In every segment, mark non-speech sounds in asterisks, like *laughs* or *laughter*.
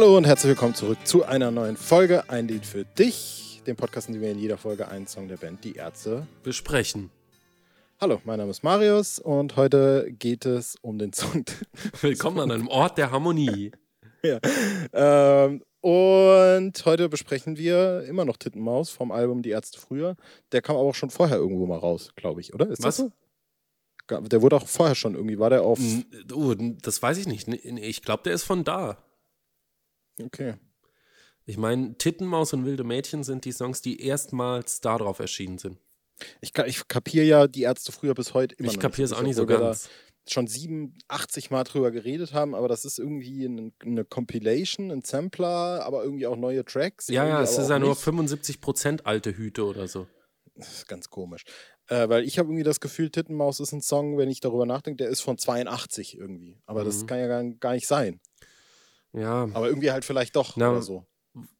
Hallo und herzlich willkommen zurück zu einer neuen Folge Ein Lied für dich, dem Podcast, in dem wir in jeder Folge einen Song der Band Die Ärzte besprechen. Hallo, mein Name ist Marius und heute geht es um den Song. *laughs* Willkommen an einem Ort der Harmonie. *laughs* ja. Ähm, und heute besprechen wir immer noch Tittenmaus vom Album Die Ärzte früher. Der kam aber auch schon vorher irgendwo mal raus, glaube ich, oder? Ist Was? das so? Der wurde auch vorher schon irgendwie, war der auf. Oh, das weiß ich nicht. Ich glaube, der ist von da. Okay. Ich meine, Tittenmaus und Wilde Mädchen sind die Songs, die erstmals darauf erschienen sind. Ich, ich kapiere ja die Ärzte früher bis heute immer ich kapiere es auch nicht so ganz. Schon 87 Mal drüber geredet haben, aber das ist irgendwie eine, eine Compilation, ein Sampler, aber irgendwie auch neue Tracks. Ja, ja, es ist ja nur 75% alte Hüte oder so. Das ist ganz komisch. Äh, weil ich habe irgendwie das Gefühl, Tittenmaus ist ein Song, wenn ich darüber nachdenke, der ist von 82 irgendwie. Aber mhm. das kann ja gar, gar nicht sein. Ja. Aber irgendwie halt vielleicht doch Na, oder so.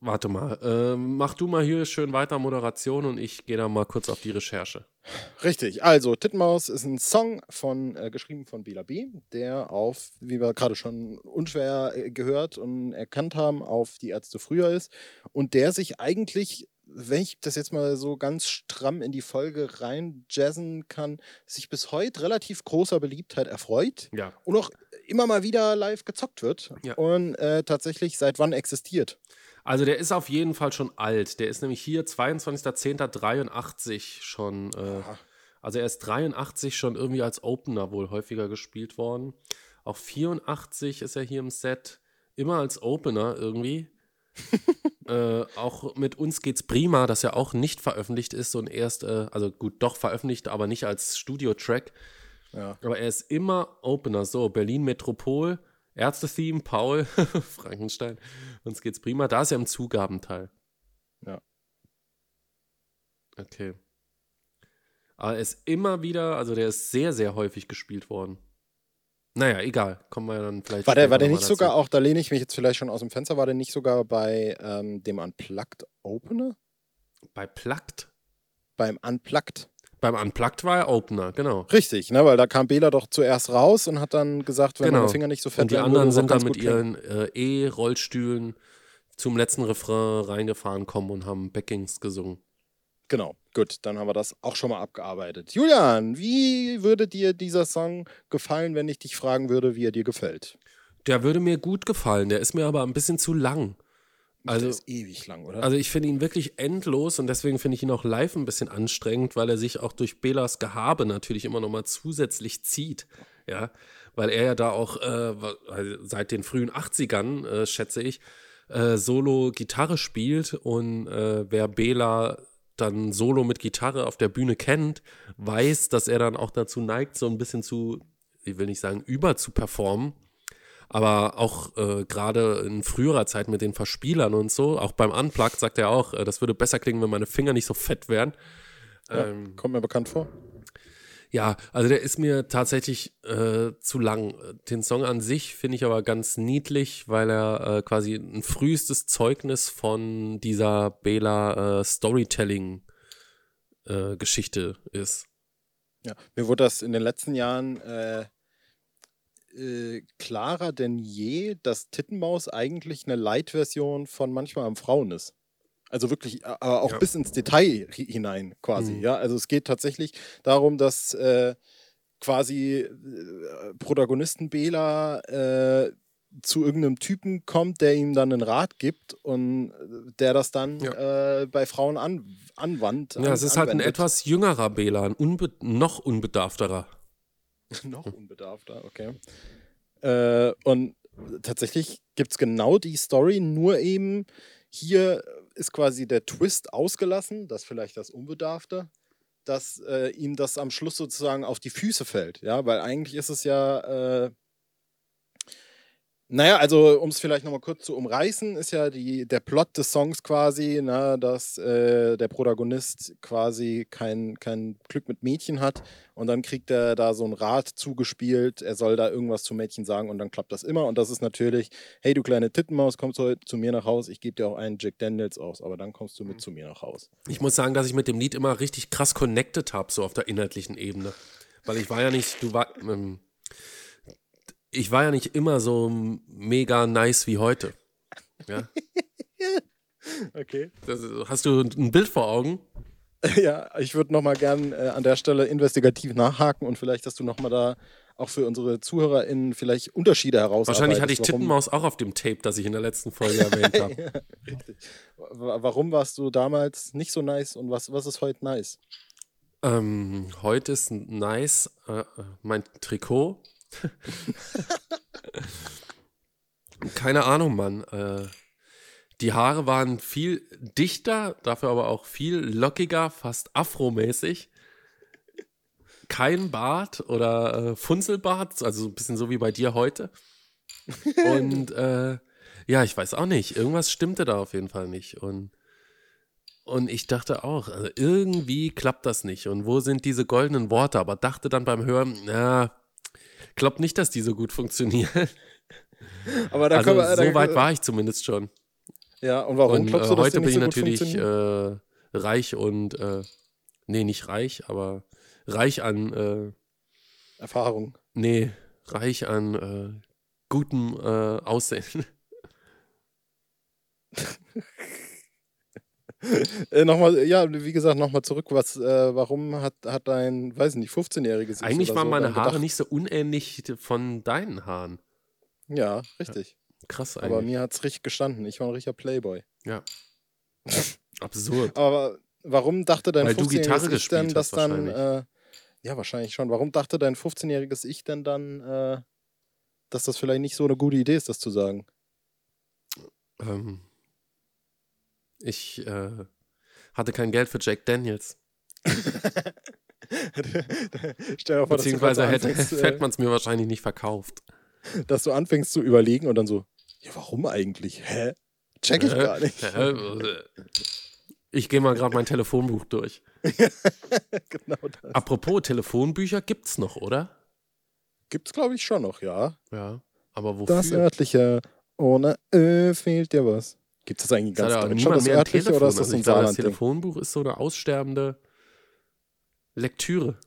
Warte mal. Äh, mach du mal hier schön weiter Moderation und ich gehe da mal kurz auf die Recherche. Richtig. Also, Tittenmaus ist ein Song von, äh, geschrieben von Bela B., der auf, wie wir gerade schon unschwer äh, gehört und erkannt haben, auf die Ärzte früher ist und der sich eigentlich wenn ich das jetzt mal so ganz stramm in die Folge rein jazzen kann, sich bis heute relativ großer Beliebtheit erfreut ja. und auch immer mal wieder live gezockt wird ja. und äh, tatsächlich seit wann existiert. Also der ist auf jeden Fall schon alt. Der ist nämlich hier 22.10.83 schon. Äh, also er ist 83 schon irgendwie als Opener wohl häufiger gespielt worden. Auch 84 ist er hier im Set. Immer als Opener irgendwie. *laughs* äh, auch mit uns geht's prima, das ja auch nicht veröffentlicht ist und erst, äh, also gut, doch veröffentlicht, aber nicht als Studio-Track. Ja. Aber er ist immer Opener. So, Berlin Metropol, Ärzte-Theme, Paul, *laughs* Frankenstein, uns geht's prima. Da ist er im Zugabenteil. Ja. Okay. Aber er ist immer wieder, also der ist sehr, sehr häufig gespielt worden. Naja, egal. Kommen wir dann vielleicht. War der, war der nicht dazu. sogar auch, da lehne ich mich jetzt vielleicht schon aus dem Fenster, war der nicht sogar bei ähm, dem Unplugged Opener? Bei Plugged? Beim Unplugged. Beim Unplugged war er Opener, genau. Richtig, ne, weil da kam Bela doch zuerst raus und hat dann gesagt, wenn genau. meine Finger nicht so fett Und die anderen sind dann mit ihren äh, E-Rollstühlen zum letzten Refrain reingefahren kommen und haben Backings gesungen. Genau, gut, dann haben wir das auch schon mal abgearbeitet. Julian, wie würde dir dieser Song gefallen, wenn ich dich fragen würde, wie er dir gefällt? Der würde mir gut gefallen, der ist mir aber ein bisschen zu lang. Also, der ist ewig lang, oder? Also ich finde ihn wirklich endlos und deswegen finde ich ihn auch live ein bisschen anstrengend, weil er sich auch durch Belas Gehabe natürlich immer noch mal zusätzlich zieht. Ja, weil er ja da auch äh, seit den frühen 80ern, äh, schätze ich, äh, Solo Gitarre spielt und äh, wer Bela dann Solo mit Gitarre auf der Bühne kennt, weiß, dass er dann auch dazu neigt, so ein bisschen zu, ich will nicht sagen, über zu performen. Aber auch äh, gerade in früherer Zeit mit den Verspielern und so, auch beim Unplugged sagt er auch, äh, das würde besser klingen, wenn meine Finger nicht so fett wären. Ja, ähm, kommt mir bekannt vor. Ja, also der ist mir tatsächlich äh, zu lang. Den Song an sich finde ich aber ganz niedlich, weil er äh, quasi ein frühestes Zeugnis von dieser Bela äh, Storytelling-Geschichte äh, ist. Ja, mir wurde das in den letzten Jahren äh, äh, klarer denn je, dass Tittenmaus eigentlich eine Light-Version von manchmal am Frauen ist. Also wirklich, aber auch ja. bis ins Detail hinein quasi. Mhm. Ja, also es geht tatsächlich darum, dass äh, quasi äh, Protagonisten Bela äh, zu irgendeinem Typen kommt, der ihm dann einen Rat gibt und äh, der das dann ja. äh, bei Frauen an, anwandt. Ja, es ist anwendet. halt ein etwas jüngerer Bela, ein unbe noch unbedarfterer. *laughs* noch unbedarfter, okay. Äh, und tatsächlich gibt es genau die Story, nur eben hier ist quasi der Twist ausgelassen, das vielleicht das Unbedarfte, dass äh, ihm das am Schluss sozusagen auf die Füße fällt. Ja, weil eigentlich ist es ja äh, naja, also um es vielleicht nochmal kurz zu umreißen, ist ja die, der Plot des Songs quasi, na, dass äh, der Protagonist quasi kein, kein Glück mit Mädchen hat und dann kriegt er da so ein Rat zugespielt, er soll da irgendwas zum Mädchen sagen und dann klappt das immer und das ist natürlich, hey du kleine Tittenmaus, kommst heute zu mir nach Haus, ich gebe dir auch einen Jack Daniels aus, aber dann kommst du mit zu mir nach Haus. Ich muss sagen, dass ich mit dem Lied immer richtig krass connected habe, so auf der inhaltlichen Ebene, weil ich war ja nicht, du war... Ähm ich war ja nicht immer so mega nice wie heute. Ja? *laughs* Okay. Das, hast du ein Bild vor Augen? *laughs* Ja, ich würde nochmal gern äh, an der Stelle investigativ nachhaken und vielleicht, dass du nochmal da auch für unsere ZuhörerInnen vielleicht Unterschiede herausarbeitest. Wahrscheinlich hatte ich warum- Tittenmaus auch auf dem Tape, das ich in der letzten Folge erwähnt *laughs* habe. ja, richtig. Wa- Warum warst du damals nicht so nice und was, was ist heute nice? Ähm, heute ist nice äh, äh, mein Trikot. *laughs* Keine Ahnung, Mann. Äh, die Haare waren viel dichter, dafür aber auch viel lockiger, fast afromäßig. Kein Bart oder äh, Funzelbart, also so ein bisschen so wie bei dir heute. Und *laughs* äh, ja, ich weiß auch nicht. Irgendwas stimmte da auf jeden Fall nicht. Und und ich dachte auch, also irgendwie klappt das nicht. Und wo sind diese goldenen Worte? Aber dachte dann beim Hören, na, glaub nicht, dass die so gut funktionieren. *laughs* Aber da also wir, da, so weit war ich zumindest schon. Ja, und warum Und äh, glaubst du, dass heute bin ich natürlich äh, reich und, äh, nee, nicht reich, aber reich an, äh, Erfahrung. nee, reich an äh, gutem äh, Aussehen. *laughs* *laughs* Äh, nochmal, ja, wie gesagt, nochmal zurück. Was, äh, warum hat, hat dein, weiß nicht, 15-jähriges Ich Eigentlich waren so meine Haare gedacht- nicht so unähnlich von deinen Haaren. Ja, richtig. Krass Aber eigentlich. mir hat es richtig gestanden. Ich war ein richtiger Playboy. ja. *laughs* Absurd. Aber warum dachte dein Weil du 15-jähriges Gitarre Ich denn, dass dann, äh, ja, wahrscheinlich schon. Warum dachte dein 15-jähriges Ich denn dann, äh, dass das vielleicht nicht so eine gute Idee ist, das zu sagen? Ähm, ich äh, hatte kein Geld für Jack Daniels. *laughs* Stell dir vor, dass du Beziehungsweise hätte, anfängst, hätte äh, man es mir wahrscheinlich nicht verkauft. dass du anfängst zu überlegen und dann so, ja, warum eigentlich? Hä? Check ich gar nicht. Ich gehe mal gerade mein Telefonbuch durch. *laughs* genau das. Apropos Telefonbücher gibt's noch, oder? Gibt's, glaube ich, schon noch, ja. Ja. Aber wofür? Das örtliche. Ohne Ö fehlt dir was. Gibt es eigentlich ganz Deutschland, niemand das örtliche, Telefon. oder ist das Also so ein glaube, das? Telefonbuch ist so eine aussterbende Lektüre.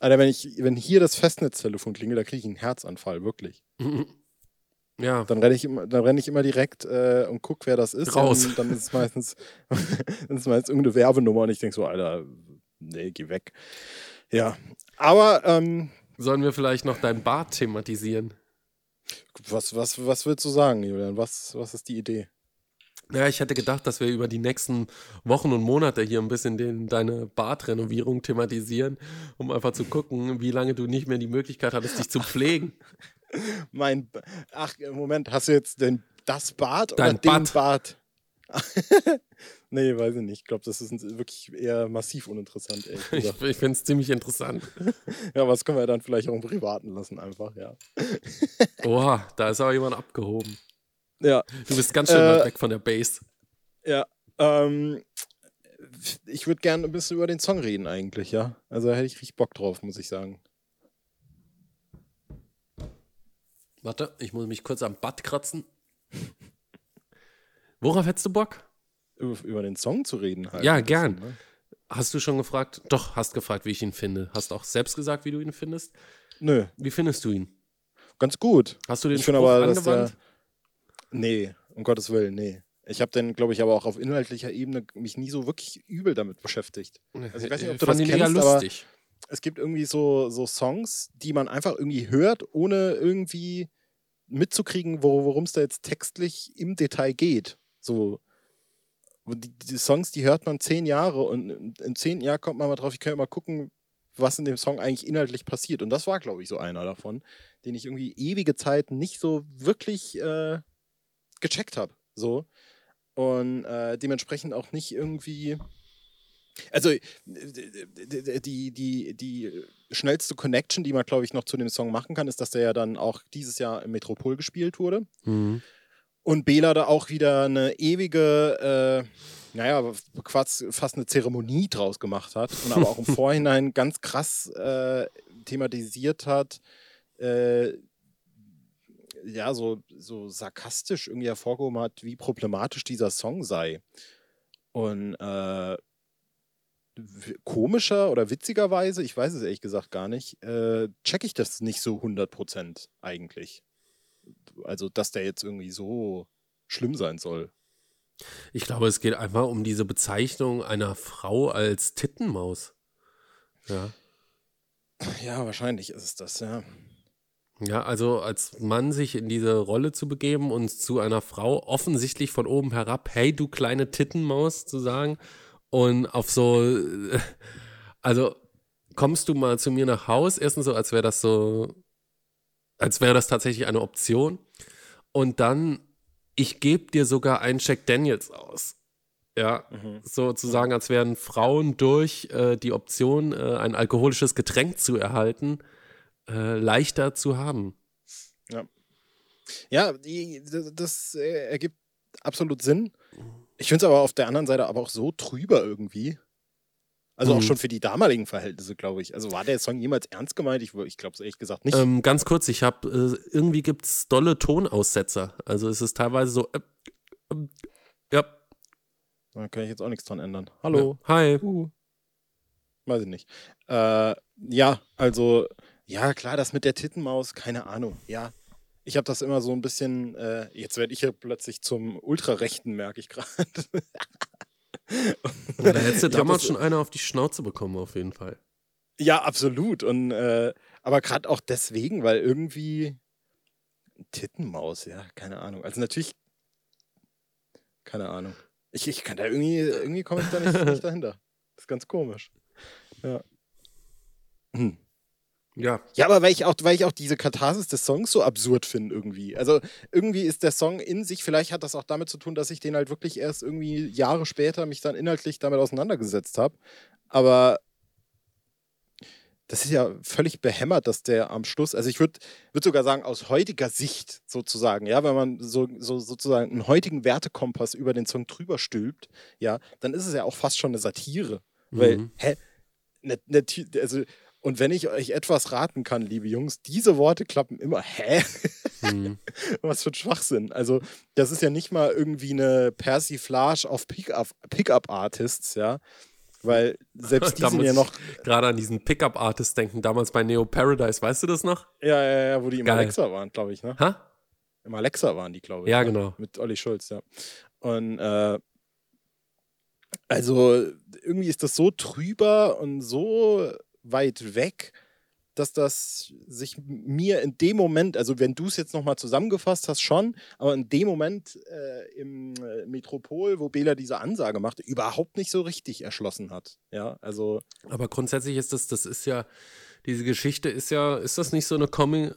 Alter, wenn, ich, wenn hier das Festnetztelefon klingelt, da kriege ich einen Herzanfall, wirklich. *laughs* Ja, Dann renne ich, immer- dann renn ich immer direkt äh, und guck, wer das ist. Raus. Und dann ist es meistens, *laughs* dann ist meistens irgendeine Werbenummer und ich denke so, Alter, nee, geh weg. Ja, aber ähm, sollen wir vielleicht noch dein Bart thematisieren? was, was, was willst du sagen, Julian? Was, was ist die Idee? Ja, ich hätte gedacht, dass wir über die nächsten Wochen und Monate hier ein bisschen den, deine Badrenovierung thematisieren, um einfach zu gucken, wie lange du nicht mehr die Möglichkeit hattest, dich zu pflegen. *laughs* Mein, ach, Moment, hast du jetzt denn das Bad Dein oder den Bad. Bad? *laughs* nee, weiß ich nicht. Ich glaube, das ist wirklich eher massiv uninteressant, *laughs* Ich, ich finde es ziemlich interessant. ja, was können wir dann vielleicht auch im Privaten lassen, einfach, ja. Oha, da ist aber jemand abgehoben. Ja, Du bist ganz schön Äh, weit weg von der Base. ja. Ähm, ich würde gerne ein bisschen über den Song reden, eigentlich, ja. Also da hätte ich richtig Bock drauf, muss ich sagen. Warte, ich muss mich kurz am Bad kratzen. Worauf hättest du Bock? Über, über den Song zu reden halt. Ja, bisschen, gern. ne? Hast du schon gefragt? Doch, hast gefragt, wie ich ihn finde. Hast auch selbst gesagt, wie du ihn findest. Nö, Wie findest du ihn? ganz gut. Hast du den Ich finde Spruch aber, dass der- angewandt? Nee, um Gottes Willen, nee. Ich habe dann, glaube ich, aber auch auf inhaltlicher Ebene mich nie so wirklich übel damit beschäftigt. Also ich weiß nicht, ob du fand das kennst, aber- lustig. Es gibt irgendwie so, so Songs, die man einfach irgendwie hört, ohne irgendwie mitzukriegen, wo- worum es da jetzt textlich im Detail geht. So. Die, die Songs, die hört man zehn Jahre und im- im zehnten Jahr kommt man mal drauf, ich kann ja mal gucken, was in dem Song eigentlich inhaltlich passiert. Und das war, glaube ich, so einer davon, den ich irgendwie ewige Zeit nicht so wirklich äh, gecheckt habe. So. Und äh, dementsprechend auch nicht irgendwie. Also äh, die, die, die schnellste Connection, die man, glaube ich, noch zu dem Song machen kann, ist, dass der ja dann auch dieses Jahr im Metropol gespielt wurde. Mhm. Und Bela da auch wieder eine ewige, äh, naja, quasi fast eine Zeremonie draus gemacht hat und aber auch im *laughs* Vorhinein ganz krass äh, thematisiert hat, äh, ja, so, so sarkastisch irgendwie hervorgehoben hat, wie problematisch dieser Song sei. Und äh, komischer oder witzigerweise, ich weiß es ehrlich gesagt gar nicht, äh, check ich das nicht so 100% eigentlich. Also, dass der jetzt irgendwie so schlimm sein soll. Ich glaube, es geht einfach um diese Bezeichnung einer Frau als Tittenmaus. Ja. Ja, wahrscheinlich ist es das, ja. Ja, also als Mann sich in diese Rolle zu begeben und zu einer Frau offensichtlich von oben herab, hey du kleine Tittenmaus zu sagen und auf so, *laughs* also kommst du mal zu mir nach Haus, erstens so, als wäre das so, als wäre das tatsächlich eine Option und dann, ich gebe dir sogar einen Jack Daniels aus. Ja, mhm. sozusagen, als wären Frauen durch äh, die Option, äh, ein alkoholisches Getränk zu erhalten, äh, leichter zu haben. Ja. Ja, die, das äh, ergibt absolut Sinn. Ich finde es aber auf der anderen Seite aber auch so trüber irgendwie. Also auch mhm. schon für die damaligen Verhältnisse, glaube ich. Also war der Song jemals ernst gemeint? Ich, ich glaube es ehrlich gesagt nicht. Ähm, ganz kurz, ich habe, äh, irgendwie gibt es dolle Tonaussetzer. Also es ist teilweise so, äh, äh, ja. Da kann ich jetzt auch nichts dran ändern. Hallo. Ja. Hi. Uh. Weiß ich nicht. Äh, ja, also ja, klar, das mit der Tittenmaus, keine Ahnung. Ja, ich habe das immer so ein bisschen, äh, jetzt werde ich ja plötzlich zum Ultrarechten, merke ich gerade. da hättest du *laughs* damals schon einer auf die Schnauze bekommen, auf jeden Fall. Ja, absolut. Und, äh, aber gerade auch deswegen, weil irgendwie Tittenmaus, ja, keine Ahnung. Also natürlich, keine Ahnung. Ich, ich kann da irgendwie, irgendwie komme ich da nicht, nicht dahinter. Das ist ganz komisch. Ja. Hm. Ja. Ja, aber weil ich auch, weil ich auch diese Katharsis des Songs so absurd finde irgendwie. Also irgendwie ist der Song in sich, vielleicht hat das auch damit zu tun, dass ich den halt wirklich erst irgendwie Jahre später mich dann inhaltlich damit auseinandergesetzt habe. Aber das ist ja völlig behämmert, dass der am Schluss, also ich würde würd sogar sagen, aus heutiger Sicht sozusagen, ja, wenn man so, so sozusagen einen heutigen Wertekompass über den Song drüber stülpt, ja, dann ist es ja auch fast schon eine Satire. Mhm. Weil, hä, ne, ne, also und wenn ich euch etwas raten kann, liebe Jungs, diese Worte klappen immer. Hä? Hm. *laughs* Was für ein Schwachsinn. Also, das ist ja nicht mal irgendwie eine Persiflage auf Pickup-Artists, ja. Weil selbst *laughs* die sind ja noch. Gerade an diesen Pickup-Artists denken, damals bei Neo Paradise, weißt du das noch? Ja, ja, ja, wo die im Geil. Alexa waren, glaube ich, ne? Ha? Im Alexa waren die, glaube ich. Ja, ne? genau. Mit Olli Schulz, ja. Und äh, also irgendwie ist das so trüber und so weit weg, dass das sich mir in dem Moment, also wenn du es jetzt nochmal zusammengefasst hast, schon, aber in dem Moment äh, im äh, Metropol, wo Bela diese Ansage machte, überhaupt nicht so richtig erschlossen hat. Ja, also. Aber grundsätzlich ist das, das ist ja, diese Geschichte ist ja, ist das nicht so eine Coming,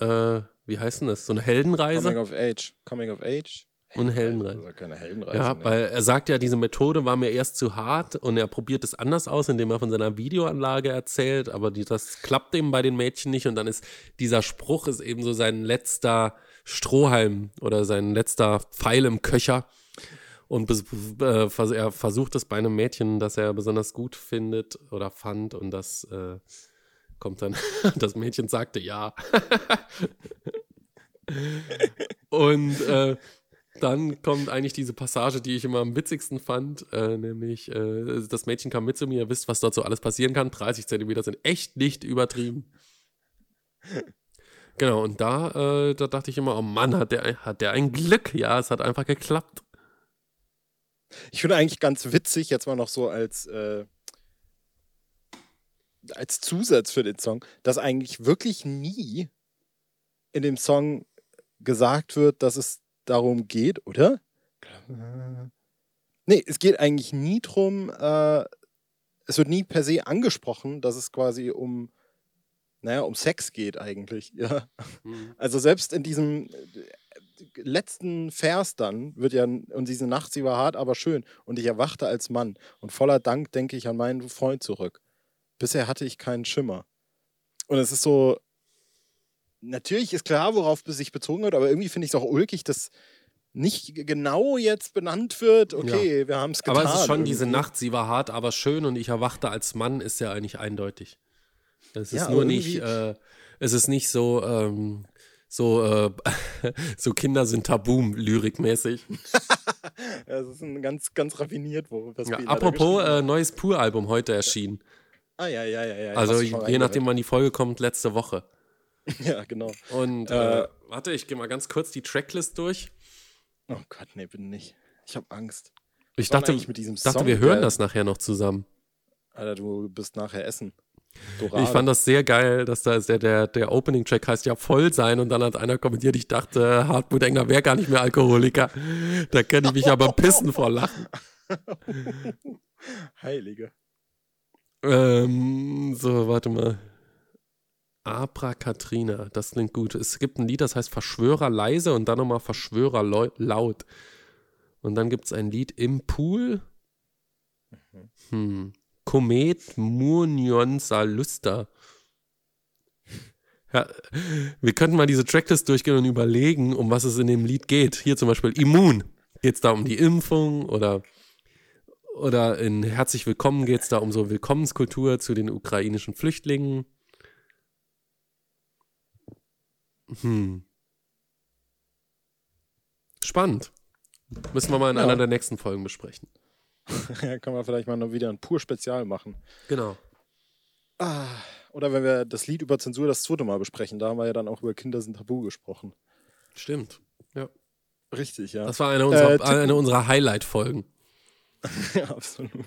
äh, wie heißt denn das? So eine Heldenreise? Coming of Age. Coming of Age. Und Heldenreise. Also keine Heldenreise. Ja, ne? weil er sagt ja, diese Methode war mir erst zu hart und er probiert es anders aus, indem er von seiner Videoanlage erzählt, aber die, das klappt eben bei den Mädchen nicht und dann ist dieser Spruch ist eben so sein letzter Strohhalm oder sein letzter Pfeil im Köcher. Und äh, er versucht es bei einem Mädchen, das er besonders gut findet oder fand und das äh, kommt dann, *laughs* das Mädchen sagte ja. *laughs* und äh, dann kommt eigentlich diese Passage, die ich immer am witzigsten fand, äh, nämlich äh, das Mädchen kam mit zu mir, ihr wisst, was dort so alles passieren kann. 30 Zentimeter sind echt nicht übertrieben. *laughs* Genau, und da, äh, da dachte ich immer, oh Mann, hat der, hat der ein Glück. Ja, es hat einfach geklappt. Ich finde eigentlich ganz witzig, jetzt mal noch so als, äh, als Zusatz für den Song, dass eigentlich wirklich nie in dem Song gesagt wird, dass es darum geht, oder? Nee, es geht eigentlich nie drum, äh, es wird nie per se angesprochen, dass es quasi um, naja, um Sex geht eigentlich, ja. Mhm. Also selbst in diesem äh, letzten Vers dann wird ja, und diese Nacht, sie war hart, aber schön, und ich erwachte als Mann, und voller Dank denke ich an meinen Freund zurück. Bisher hatte ich keinen Schimmer. Und es ist so, natürlich ist klar, worauf es sich bezogen wird, aber irgendwie finde ich es auch ulkig, dass nicht genau jetzt benannt wird, okay, ja. wir haben es getan. Aber es ist schon irgendwie. diese Nacht, sie war hart, aber schön und ich erwachte als Mann, ist ja eigentlich eindeutig. Es ist ja, nur nicht, äh, es ist nicht so, ähm, so, äh, *laughs* so Kinder sind tabu, lyrikmäßig. *laughs* das ist ein ganz, ganz raffiniert, wo das ja, Apropos äh, neues Pur-Album heute erschienen. Ah, ja, ja, ja, ja. Also je nachdem, wann die Folge kommt, letzte Woche. *laughs* Ja, genau. Und äh, äh, warte, ich gehe mal ganz kurz die Tracklist durch. Oh Gott, nee, bitte nicht. Ich habe Angst. Ich dachte, mit diesem dachte Song, wir hören das nachher noch zusammen. Alter, du bist nachher essen. Ich fand das sehr geil, dass da ist der, der, der Opening-Track heißt ja voll sein und dann hat einer kommentiert, ich dachte, Hartmut Engler wäre gar nicht mehr Alkoholiker. Da könnte ich mich aber pissen vor Lachen. *laughs* Heilige. Ähm, so, warte mal. Abra Katrina, das klingt gut. Es gibt ein Lied, das heißt Verschwörer leise und dann nochmal Verschwörer laut. Und dann gibt es ein Lied im Pool. Hm. Komet Murnionsa Luster. Ja, wir könnten mal diese Tracklist durchgehen und überlegen, um was es in dem Lied geht. Hier zum Beispiel Immun. Geht es da um die Impfung oder, oder in Herzlich Willkommen geht es da um so Willkommenskultur zu den ukrainischen Flüchtlingen. Hm. Spannend. Müssen wir mal in Ja. einer der nächsten Folgen besprechen. *laughs* Ja, können wir vielleicht mal noch wieder ein Pur-Spezial machen. Genau. Ah, oder wenn wir das Lied über Zensur das zweite Mal besprechen, da haben wir ja dann auch über Kinder sind tabu gesprochen. Stimmt. Ja. Richtig, ja. Das war eine unserer, Äh, eine unserer Highlight-Folgen. *laughs* ja, absolut.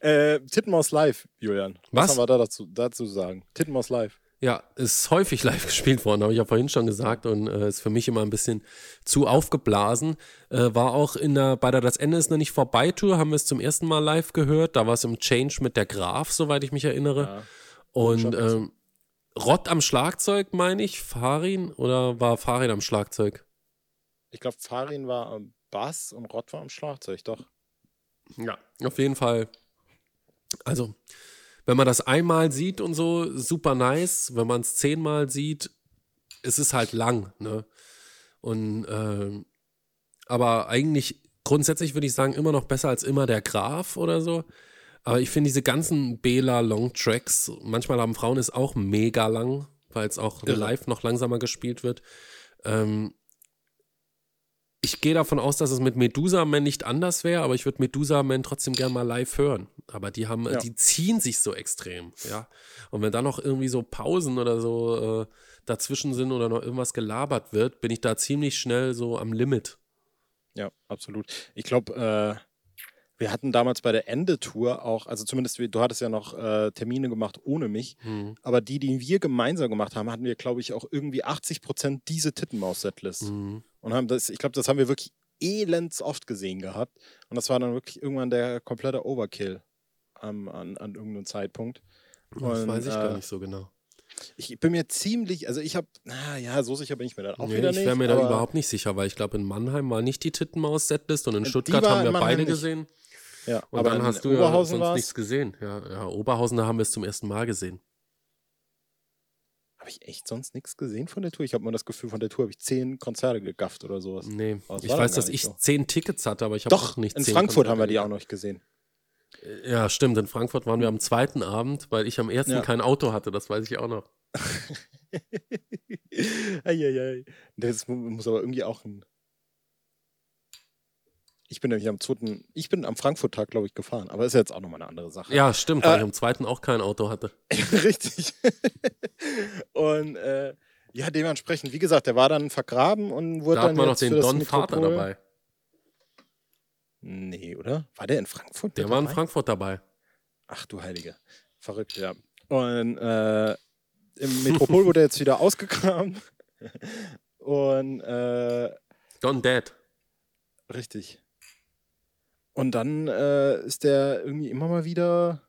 Äh, Tittenmaus live, Julian. Was? haben wir da dazu, dazu sagen? Tittenmaus live. Ja, ist häufig *laughs* live gespielt worden, habe ich ja vorhin schon gesagt und äh, ist für mich immer ein bisschen zu aufgeblasen. Äh, war auch in der, bei der Das Ende ist noch nicht vorbei Tour, haben wir es zum ersten Mal live gehört. Da war es im Change mit der Graf, soweit ich mich erinnere. Ja. und ähm, Rott am Schlagzeug, meine ich, Farin oder war Farin am Schlagzeug? Ich glaube, Farin war am Bass und Rott war am Schlagzeug, doch. Ja. Auf jeden Fall. Also, wenn man das einmal sieht und so, super nice. Wenn man es zehnmal sieht, es ist halt lang, ne? Und, ähm, aber eigentlich, grundsätzlich würde ich sagen, immer noch besser als immer der Graf oder so. Aber ich finde diese ganzen Bela Long Tracks, manchmal haben Frauen es auch mega lang, weil es auch Irre. live noch langsamer gespielt wird. Ähm, ich gehe davon aus, dass es mit Medusa Man nicht anders wäre, aber ich würde Medusa Man trotzdem gerne mal live hören. Aber die haben, Ja. die ziehen sich so extrem, ja. Und wenn da noch irgendwie so Pausen oder so äh, dazwischen sind oder noch irgendwas gelabert wird, bin ich da ziemlich schnell so am Limit. Ja, absolut. Ich glaube, äh, wir hatten damals bei der Ende-Tour auch, also zumindest, du hattest ja noch äh, Termine gemacht ohne mich, Hm. aber die, die wir gemeinsam gemacht haben, hatten wir, glaube ich, auch irgendwie 80 Prozent diese Tittenmaus-Setlist. Hm. Und haben das, ich glaube, das haben wir wirklich elends oft gesehen gehabt. Und das war dann wirklich irgendwann der komplette Overkill am- an, an irgendeinem Zeitpunkt. Das Und, weiß ich äh, gar nicht so genau. Ich bin mir ziemlich, also ich habe, ja, so sicher bin ich mir dann auch Nee, wieder ich nicht. wäre mir da überhaupt nicht sicher, weil ich glaube, in Mannheim war nicht die Tittenmaus-Setlist und in Die Stuttgart haben wir beide nicht. gesehen. Ja, Und aber dann hast du ja sonst war's. nichts gesehen. Ja, ja, Oberhausen, da haben wir es zum ersten Mal gesehen. Habe ich echt sonst nichts gesehen von der Tour? Ich habe mal das Gefühl, von der Tour habe ich zehn Konzerte gegafft oder sowas. Nee, ich weiß, dass ich so. zehn Tickets hatte, aber ich habe Doch, auch nicht in zehn Frankfurt haben wir Konzerte die auch noch gesehen. gesehen. Ja, stimmt. In Frankfurt waren wir am zweiten Abend, weil ich am ersten Ja. kein Auto hatte. Das weiß ich auch noch. *laughs* Eieiei. Das mu- muss aber irgendwie auch ein. Ich bin nämlich am zweiten, ich bin am Frankfurt-Tag, glaube ich, gefahren, aber ist jetzt auch nochmal eine andere Sache. Ja, stimmt, weil Äh, ich am zweiten auch kein Auto hatte. *laughs* Richtig. und äh, ja, dementsprechend, wie gesagt, der war dann vergraben und wurde Da dann hat man noch den Don Vater dabei. Nee, oder? War der in Frankfurt? Der mit war in dabei? Frankfurt dabei. Ach du Heilige. Verrückt, ja. Und äh, im Metropol wurde er jetzt wieder ausgekramt. *laughs* Und äh, Don Dead. richtig. Und dann äh, ist der irgendwie immer mal wieder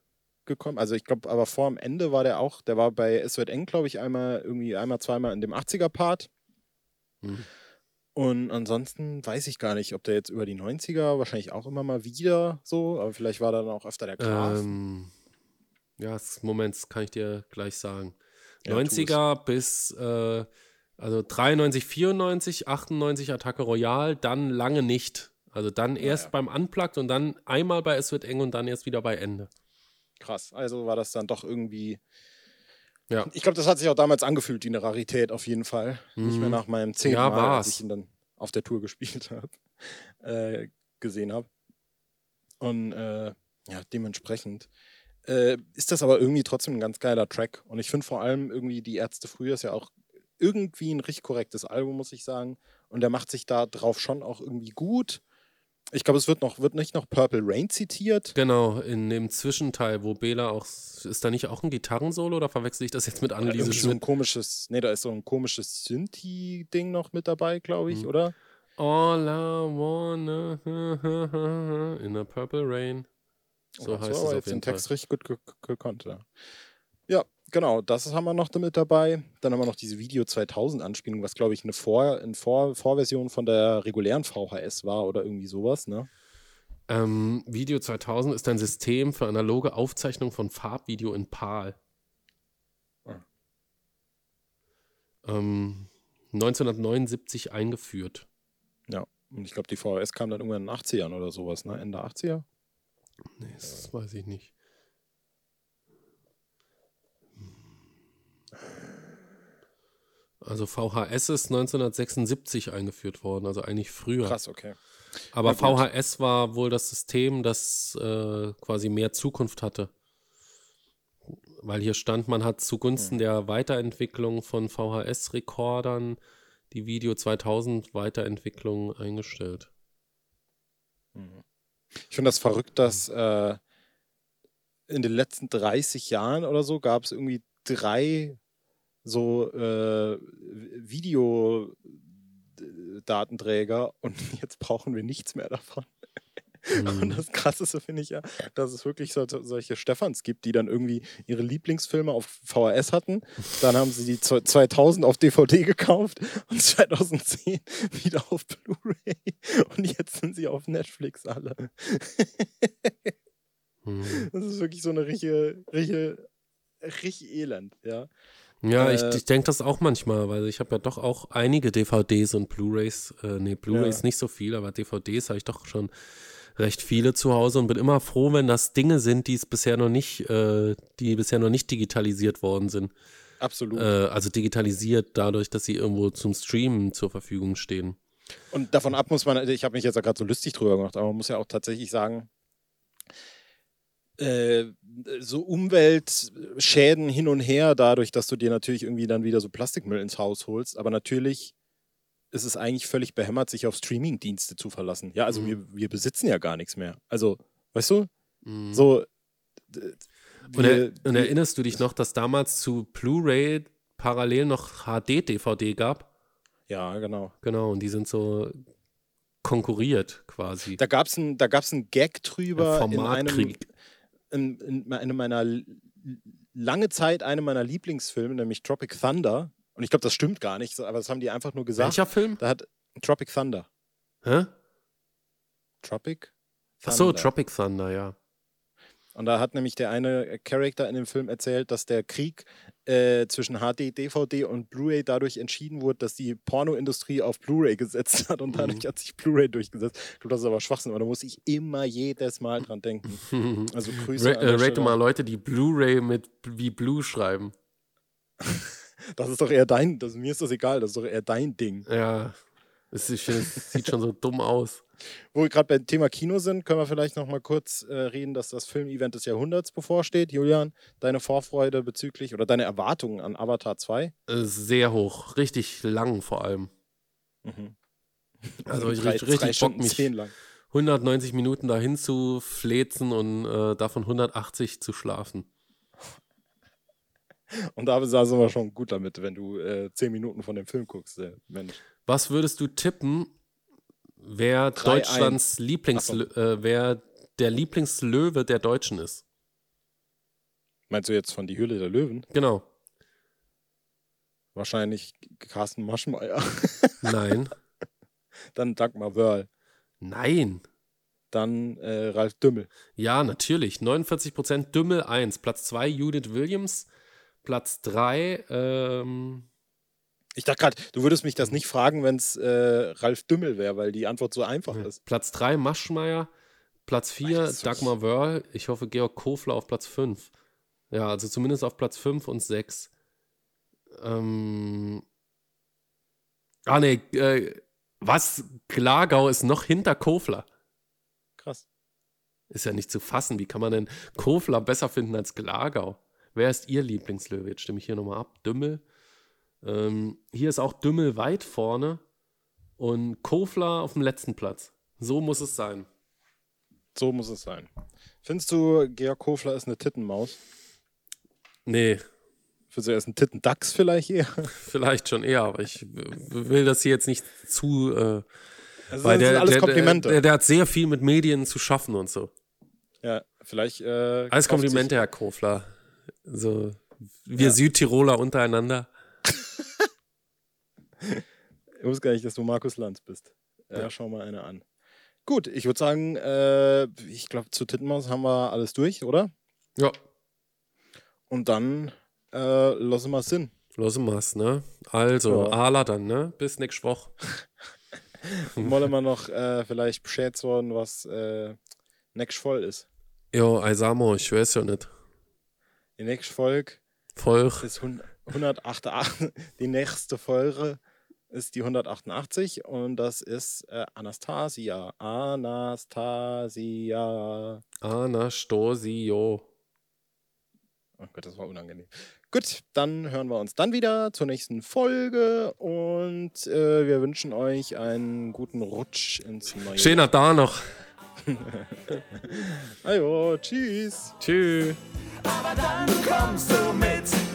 gekommen. Also ich glaube, aber vor am Ende war der auch, der war bei Es wird eng, glaube ich, einmal irgendwie einmal, zweimal in dem 80er-Part. Hm. Und ansonsten weiß ich gar nicht, ob der jetzt über die 90er, wahrscheinlich auch immer mal wieder so, aber vielleicht war da dann auch öfter der Graf. Ähm, ja, Moment, das kann ich dir gleich sagen. Ja, tu es. 90er bis, äh, also 93, 94, 98 Attacke Royal, dann lange nicht. Also dann erst ja. beim Unplugged und dann einmal bei Es wird eng und dann erst wieder bei Ende. Krass. Also war das dann doch irgendwie. Ja. Ich glaube, das hat sich auch damals angefühlt, wie eine Rarität auf jeden Fall. Nicht mehr Mhm. nach meinem zehnten Ja, Mal, war's. als ich ihn dann auf der Tour *laughs* gespielt habe, äh, gesehen habe. Und äh, ja, dementsprechend äh, ist das aber irgendwie trotzdem ein ganz geiler Track. Und ich finde vor allem irgendwie die Ärzte früher ist ja auch irgendwie ein richtig korrektes Album, muss ich sagen. Und der macht sich da drauf schon auch irgendwie gut. Ich glaube, es wird noch, wird nicht noch Purple Rain zitiert. Genau, in dem Zwischenteil, wo Bela auch, ist da nicht auch ein Gitarrensolo oder verwechsel ich das jetzt mit Ja, Anneliese irgendwie so ein komisches, nee, da ist so ein komisches Synthi-Ding noch mit dabei, glaube ich, Mhm. oder? All I wanna *laughs* in a purple rain. So Oh, heißt es auf jetzt jeden den Fall. Text richtig gut ge ge- gekonnt, ja. Ja, genau, das haben wir noch damit dabei. Dann haben wir noch diese Video 2000 Anspielung, was glaube ich eine Vor eine Vor Vorversion von der regulären VHS war oder irgendwie sowas, ne? Ähm, Video 2000 ist ein System für analoge Aufzeichnung von Farbvideo in PAL. Ah. Ähm, 1979 eingeführt. Ja. Und ich glaube, die VHS kam dann irgendwann in den 80ern oder sowas, ne? Ende 80er? Nee, das weiß ich nicht. Also VHS ist 1976 eingeführt worden, also eigentlich früher. Krass, okay. Aber. VHS war wohl das System, das äh, quasi mehr Zukunft hatte. Weil hier stand, man hat zugunsten Hm. der Weiterentwicklung von VHS-Rekordern die Video 2000 Weiterentwicklung eingestellt. Mhm. Ich finde das verrückt, dass äh, in den letzten 30 Jahren oder so gab es irgendwie drei so äh, Videodatenträger und *laughs* jetzt brauchen wir nichts mehr davon. *laughs* Und Mhm. das Krasseste finde ich ja, dass es wirklich so, solche Stephans gibt, die dann irgendwie ihre Lieblingsfilme auf VHS hatten. Dann haben sie die zwe- 2000 auf DVD gekauft und 2010 *laughs* wieder auf Blu-ray. Und jetzt sind sie auf Netflix alle. Mhm. Das ist wirklich so eine richtige, richtige, richtig elend, ja. Ja, ich, Äh, ich denke das auch manchmal, weil ich habe ja doch auch einige DVDs und Blu-rays, äh, nee, Blu-rays Ja. nicht so viel, aber DVDs habe ich doch schon recht viele zu Hause und bin immer froh, wenn das Dinge sind, die es bisher noch nicht, äh, die bisher noch nicht digitalisiert worden sind. Absolut. Äh, also digitalisiert dadurch, dass sie irgendwo zum Streamen zur Verfügung stehen. Und davon ab muss man, ich habe mich jetzt ja gerade so lustig drüber gemacht, aber man muss ja auch tatsächlich sagen, äh, so Umweltschäden hin und her, dadurch, dass du dir natürlich irgendwie dann wieder so Plastikmüll ins Haus holst, aber natürlich ist es eigentlich völlig behämmert, sich auf Streamingdienste zu verlassen. Ja, also Mhm. wir, wir besitzen ja gar nichts mehr. Also, weißt du, Mhm. so. Und, er, und erinnerst du dich noch, dass damals zu Blu-ray parallel noch HD-DVD gab? ja, genau. Genau, und die sind so konkurriert quasi. Da gab es einen Gag drüber in einem, Formatkrieg. In, in einem meiner lange Zeit einem meiner Lieblingsfilme, nämlich Tropic Thunder. Und ich glaube, das stimmt gar nicht, aber das haben die einfach nur gesagt. Welcher Film? Da hat Tropic Thunder. Hä? Tropic? Ach so, Thunder. Tropic Thunder, ja. Und da hat nämlich der eine Charakter in dem Film erzählt, dass der Krieg äh, zwischen HD, DVD und Blu-ray dadurch entschieden wurde, dass die Pornoindustrie auf Blu-ray gesetzt hat und dadurch Mhm. hat sich Blu-ray durchgesetzt. Ich glaube, das ist aber Schwachsinn, aber da muss ich immer jedes Mal dran denken. *laughs* Also Grüße Ra äh, rate mal Leute, die Blu-ray mit wie Blue schreiben. *laughs* Das ist doch eher dein, das, mir ist das egal, das ist doch eher dein Ding. Ja, es sieht schon so dumm aus. Wo wir gerade beim Thema Kino sind, können wir vielleicht noch mal kurz äh, reden, dass das Filmevent des Jahrhunderts bevorsteht. Julian, deine Vorfreude bezüglich oder deine Erwartungen an Avatar 2? Äh, Sehr hoch, richtig lang vor allem. Mhm. *laughs* Also ich drei, richtig, drei Bock, mich lang. 190 Minuten dahin zu flezen und äh, davon 180 zu schlafen. Und da sind wir schon gut damit, wenn du äh, zehn Minuten von dem Film guckst. Äh, Mensch. Was würdest du tippen, wer 3-1. Deutschlands Lieblings, äh, wer der Lieblingslöwe der Deutschen ist? Meinst du jetzt von Die Höhle der Löwen? Genau. Wahrscheinlich Carsten Maschmeyer. *laughs* Nein. Dann Dagmar Wörl. Nein. Dann äh, Ralf Dümmel. Ja, natürlich. 49% Dümmel 1. Platz 2 Judith Williams. Platz 3, ähm, Ich dachte gerade, du würdest mich das nicht fragen, wenn es äh, Ralf Dümmel wäre, weil die Antwort so einfach ist. Platz 3 Maschmeyer. Platz 4 das ist so- Dagmar Wörl. Ich hoffe Georg Kofler auf Platz 5. Ja, also zumindest auf Platz 5 und 6. Ähm. Ah, nee, äh, was? Glagau ist noch hinter Kofler. Krass. Ist ja nicht zu fassen. Wie kann man denn Kofler besser finden als Glagau? Wer ist Ihr Lieblingslöwe? Jetzt stimme ich hier nochmal ab. Dümmel, Ähm, hier ist auch Dümmel weit vorne und Kofler auf dem letzten Platz. So muss es sein. So muss es sein. Findest du, Georg Kofler ist eine Tittenmaus? Nee, Findest du, er ist ein Tittendachs vielleicht eher? *laughs* vielleicht schon eher, aber ich will das hier jetzt nicht zu. Äh, Also weil das der, sind alles der, Komplimente. Der, der, hat sehr viel mit Medien zu schaffen und so. ja, vielleicht. Äh, Alles Komplimente, Herr Kofler. So, wir Ja. Südtiroler untereinander. Ich wusste gar nicht, dass du Markus Lanz bist. Ja, Ja. schau mal eine an. Gut, ich würde sagen, äh, ich glaube, zu Tittenmaus haben wir alles durch, oder? Ja, Und dann äh, lassen wir es hin. los mal's, ne? Also, Ja. Ala dann, ne? Bis nächste Woche. *laughs* Wollen wir noch äh, vielleicht Bescheid worden, was äh, nächste Folge ist. Jo, Eisamo, ich weiß ja nicht. Die nächste Folge Volk. ist hun- 188. Die nächste Folge ist die 188 und das ist äh, Anastasia. Anastasia. Anastosio. Oh Gott, das war unangenehm. Gut, dann hören wir uns dann wieder zur nächsten Folge und äh, wir wünschen euch einen guten Rutsch ins neue Schöner da noch. *laughs* Ajo, tschüss. Tschüss. Aber dann kommst du mit